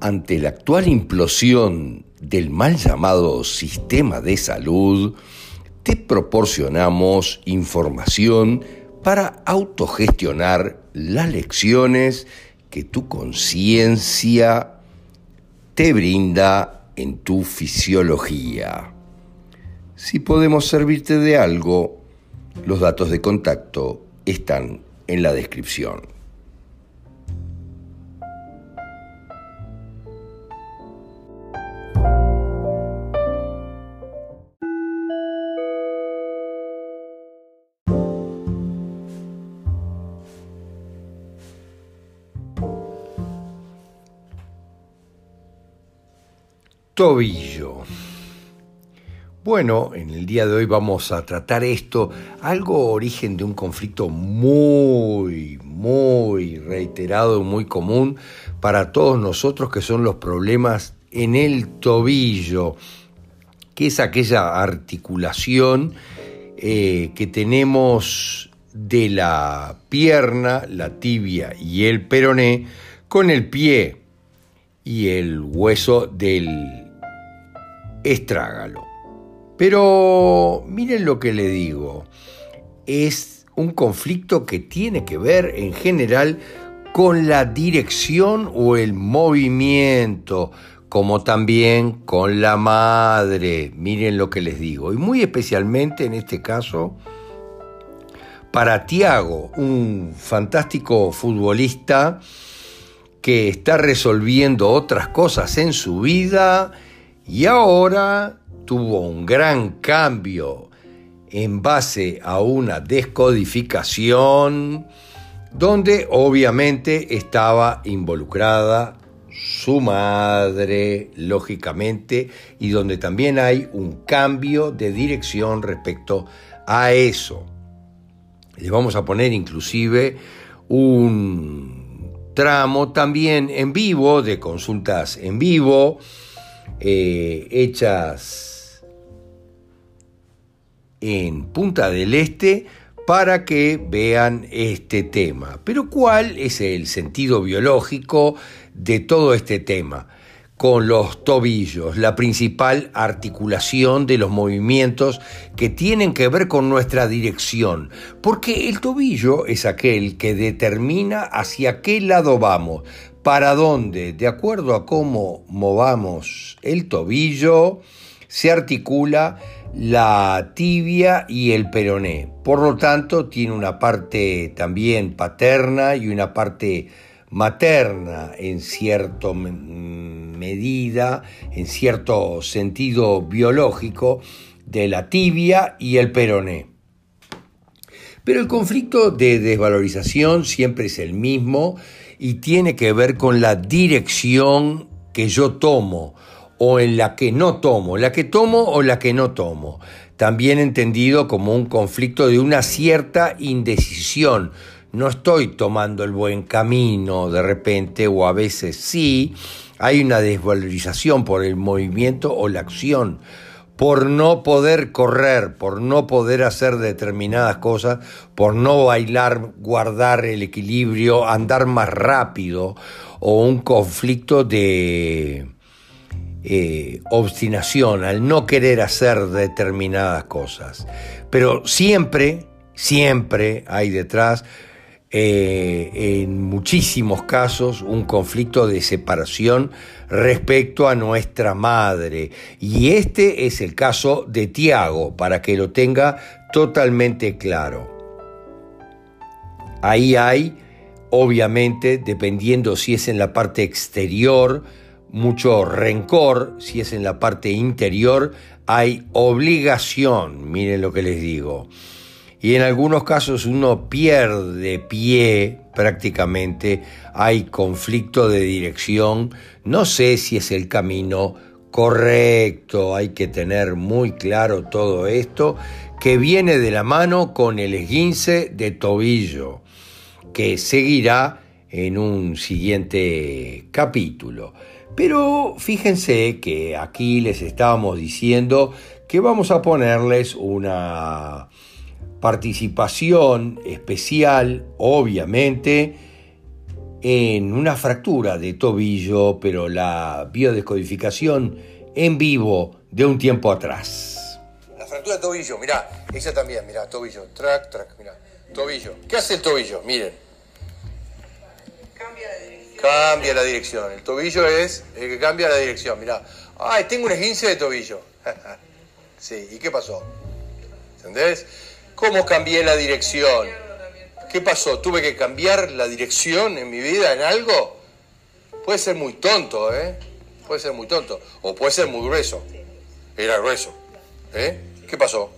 ante la actual implosión del mal llamado sistema de salud, te proporcionamos información para autogestionar las lecciones que tu conciencia te brinda en tu fisiología. Si podemos servirte de algo, los datos de contacto están en la descripción. Tobillo. Bueno, en el día de hoy vamos a tratar esto, algo origen de un conflicto muy, muy reiterado, muy común para todos nosotros, que son los problemas en el tobillo, que es aquella articulación eh, que tenemos de la pierna, la tibia y el peroné con el pie y el hueso del estrágalo. Pero miren lo que le digo, es un conflicto que tiene que ver en general con la dirección o el movimiento, como también con la madre. Miren lo que les digo. Y muy especialmente en este caso para Tiago, un fantástico futbolista que está resolviendo otras cosas en su vida y ahora tuvo un gran cambio en base a una descodificación donde obviamente estaba involucrada su madre, lógicamente, y donde también hay un cambio de dirección respecto a eso. Le vamos a poner inclusive un tramo también en vivo, de consultas en vivo, eh, hechas en Punta del Este para que vean este tema. Pero ¿cuál es el sentido biológico de todo este tema? Con los tobillos, la principal articulación de los movimientos que tienen que ver con nuestra dirección, porque el tobillo es aquel que determina hacia qué lado vamos, para dónde, de acuerdo a cómo movamos el tobillo, se articula la tibia y el peroné. Por lo tanto, tiene una parte también paterna y una parte materna en cierta medida, en cierto sentido biológico, de la tibia y el peroné. Pero el conflicto de desvalorización siempre es el mismo y tiene que ver con la dirección que yo tomo o en la que no tomo, la que tomo o la que no tomo. También entendido como un conflicto de una cierta indecisión. No estoy tomando el buen camino de repente o a veces sí. Hay una desvalorización por el movimiento o la acción por no poder correr, por no poder hacer determinadas cosas, por no bailar, guardar el equilibrio, andar más rápido, o un conflicto de eh, obstinación, al no querer hacer determinadas cosas. Pero siempre, siempre hay detrás eh, en muchísimos casos un conflicto de separación respecto a nuestra madre. Y este es el caso de Tiago, para que lo tenga totalmente claro. Ahí hay, obviamente, dependiendo si es en la parte exterior, mucho rencor, si es en la parte interior, hay obligación, miren lo que les digo y en algunos casos uno pierde pie prácticamente, hay conflicto de dirección, no sé si es el camino correcto, hay que tener muy claro todo esto, que viene de la mano con el esguince de tobillo, que seguirá en un siguiente capítulo. Pero fíjense que aquí les estábamos diciendo que vamos a ponerles una participación especial, obviamente, en una fractura de tobillo, pero la biodescodificación en vivo de un tiempo atrás. La fractura de tobillo, mirá, esa también, mirá, tobillo, track, track, mirá, tobillo. ¿Qué hace el tobillo? Miren. Cambia la dirección. Cambia la dirección. El tobillo es el que cambia la dirección, mirá. Ay, tengo un esguince de tobillo. sí, ¿y qué pasó? ¿Entendés? ¿Cómo cambié la dirección? ¿Qué pasó? ¿Tuve que cambiar la dirección en mi vida en algo? Puede ser muy tonto, ¿eh? Puede ser muy tonto. O puede ser muy grueso. Era grueso. ¿Eh? ¿Qué pasó?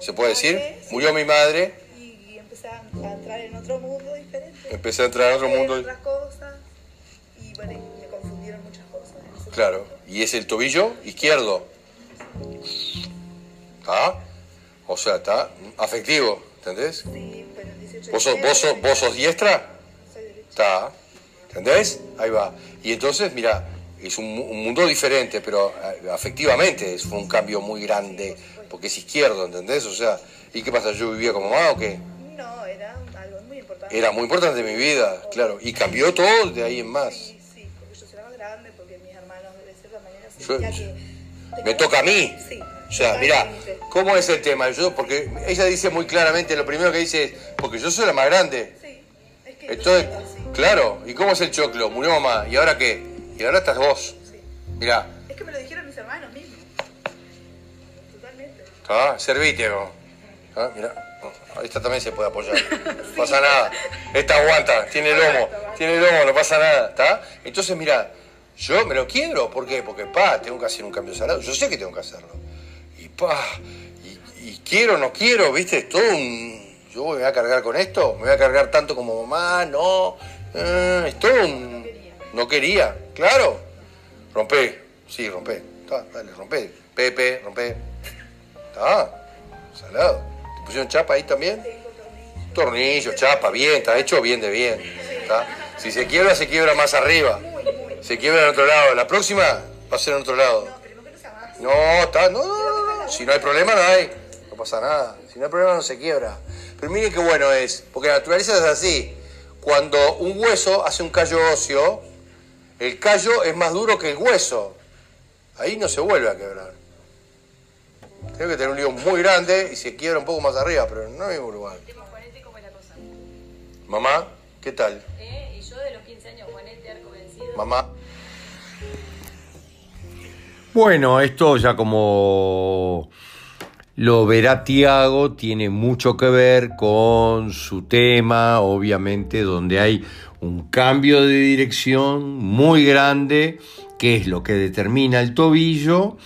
¿Se puede decir? Murió mi madre, Y, empecé a entrar en otro mundo diferente. empecé a entrar en otro mundo. otras cosas. Y bueno, me confundieron muchas cosas. Claro. Y es el tobillo izquierdo. ¿Está? O sea, está afectivo, ¿entendés? Sí, el 18 de ¿Vos sos, vos sos, vos sos diestra? soy derecha. Está. ¿Entendés? Ahí va. Y entonces, mira, es un, un mundo diferente, pero eh, afectivamente es fue un cambio muy grande, porque es izquierdo, ¿entendés? O sea, ¿y qué pasa? ¿Yo vivía como mamá o qué? No, era algo muy importante. Era muy importante en mi vida, claro. Y cambió todo de ahí en más. Sí, sí, porque yo más grande, porque mis hermanos de cierta manera Yo- que... Me toca a mí. Sí. O sea, totalmente. ¿Cómo es el tema? Yo, porque ella dice muy claramente, lo primero que dice es, porque yo soy la más grande. Sí, es que Entonces, así. claro, ¿y cómo es el choclo? Murió mamá, ¿y ahora qué? Y ahora estás vos. Sí. Mirá, Es que me lo dijeron mis hermanos mismos. Totalmente. ¿está? Servite, vos. ¿Ah? Mirá, esta también se puede apoyar. No pasa nada. Esta aguanta, tiene lomo, tiene lomo, no pasa nada, ¿está? Entonces, mirá, yo me lo quiero, ¿por qué? Porque, pa, tengo que hacer un cambio salado. Yo sé que tengo que hacerlo. Y, pa, y, quiero, no quiero, ¿viste? Es todo un... Yo me voy a cargar con esto, me voy a cargar tanto como mamá, no. eh, es todo un... No quería, claro. Rompé, sí, rompé. Está, dale, rompé. Pepe, rompé. Está, salado. ¿Te pusieron chapa ahí también? Tornillo, chapa, bien, está hecho bien de bien. ¿está? Si se quiebra, se quiebra más arriba. Se quiebra en otro lado. La próxima va a ser en otro lado. No, no. No, está, no, no, no, no. Si no hay problema, no hay. No pasa nada. Si no hay problema, no se quiebra. Pero miren qué bueno es, porque la naturaleza es así. Cuando un hueso hace un callo óseo, el callo es más duro que el hueso. Ahí no se vuelve a quebrar. Tengo que tener un lío muy grande y se quiebra un poco más arriba, pero no hay lugar. Tema Juanete, ¿cómo es la cosa? Mamá, ¿qué tal? ¿Eh? Y yo de los 15 años, Juanete, arco vencido. Mamá. Bueno, esto ya como lo verá Tiago, tiene mucho que ver con su tema, obviamente, donde hay un cambio de dirección muy grande, que es lo que determina el tobillo,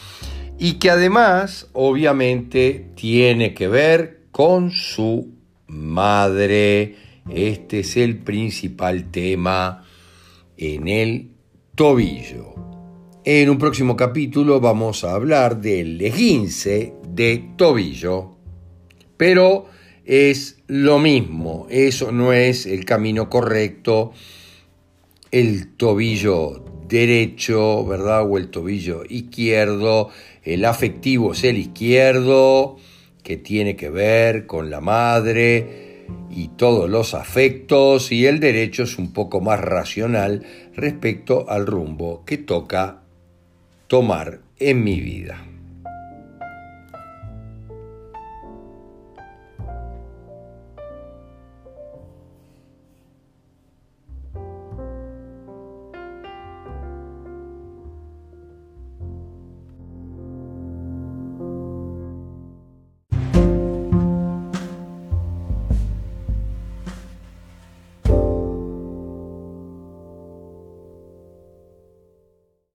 y que además, obviamente, tiene que ver con su madre. Este es el principal tema en el tobillo. En un próximo capítulo vamos a hablar del esguince de tobillo, pero es lo mismo, eso no es el camino correcto, el tobillo derecho, ¿verdad? O el tobillo izquierdo, el afectivo es el izquierdo, que tiene que ver con la madre y todos los afectos, y el derecho es un poco más racional respecto al rumbo que toca tomar en mi vida.